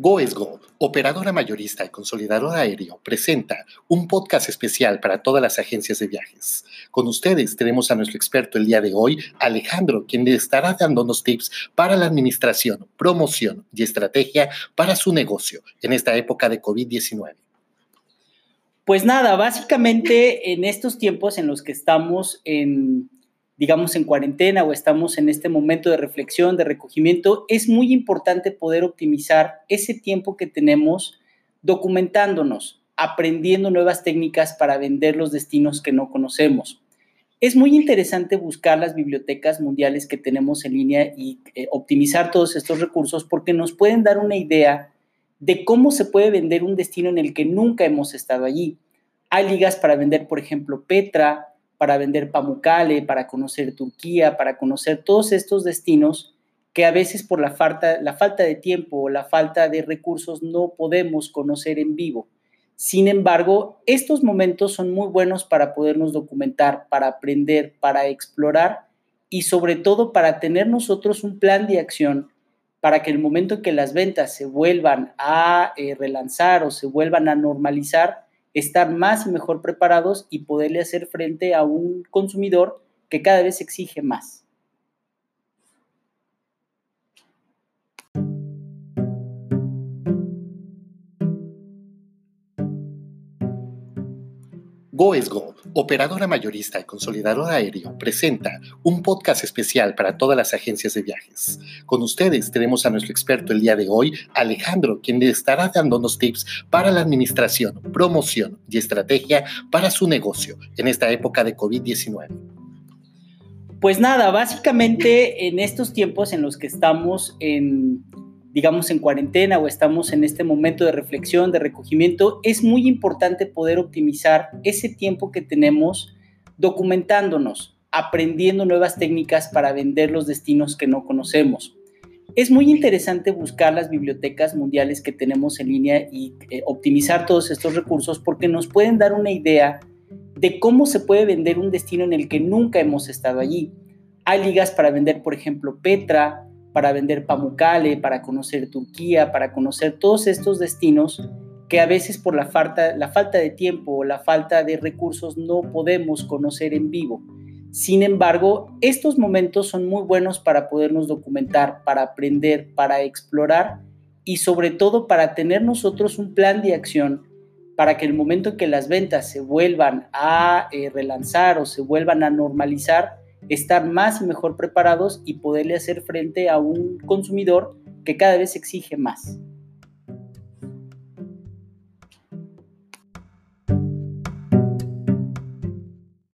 GoEsGo, operadora mayorista y consolidador aéreo, presenta un podcast especial para todas las agencias de viajes. Con ustedes tenemos a nuestro experto el día de hoy, Alejandro, quien le estará dándonos tips para la administración, promoción y estrategia para su negocio en esta época de COVID-19. Pues nada, básicamente en estos tiempos en los que estamos en digamos, en cuarentena o estamos en este momento de reflexión, de recogimiento, es muy importante poder optimizar ese tiempo que tenemos documentándonos, aprendiendo nuevas técnicas para vender los destinos que no conocemos. Es muy interesante buscar las bibliotecas mundiales que tenemos en línea y eh, optimizar todos estos recursos porque nos pueden dar una idea de cómo se puede vender un destino en el que nunca hemos estado allí. Hay ligas para vender, por ejemplo, Petra, para vender Pamukkale, para conocer Turquía, para conocer todos estos destinos que a veces por la falta, la falta de tiempo o la falta de recursos no podemos conocer en vivo. Sin embargo, estos momentos son muy buenos para podernos documentar, para aprender, para explorar y sobre todo para tener nosotros un plan de acción para que el momento en que las ventas se vuelvan a eh, relanzar o se vuelvan a normalizar, estar más y mejor preparados y poderle hacer frente a un consumidor que cada vez exige más. GoEsGo, operadora mayorista y consolidador aéreo, presenta un podcast especial para todas las agencias de viajes. Con ustedes tenemos a nuestro experto el día de hoy, Alejandro, quien le estará dándonos tips para la administración, promoción y estrategia para su negocio en esta época de COVID-19. Pues nada, básicamente en estos tiempos en los que estamos en digamos, en cuarentena o estamos en este momento de reflexión, de recogimiento, es muy importante poder optimizar ese tiempo que tenemos documentándonos, aprendiendo nuevas técnicas para vender los destinos que no conocemos. Es muy interesante buscar las bibliotecas mundiales que tenemos en línea y eh, optimizar todos estos recursos porque nos pueden dar una idea de cómo se puede vender un destino en el que nunca hemos estado allí. Hay ligas para vender, por ejemplo, Petra, para vender Pamukkale, para conocer Turquía, para conocer todos estos destinos que a veces por la falta, la falta de tiempo o la falta de recursos no podemos conocer en vivo. Sin embargo, estos momentos son muy buenos para podernos documentar, para aprender, para explorar y sobre todo para tener nosotros un plan de acción para que el momento en que las ventas se vuelvan a eh, relanzar o se vuelvan a normalizar, estar más y mejor preparados y poderle hacer frente a un consumidor que cada vez exige más.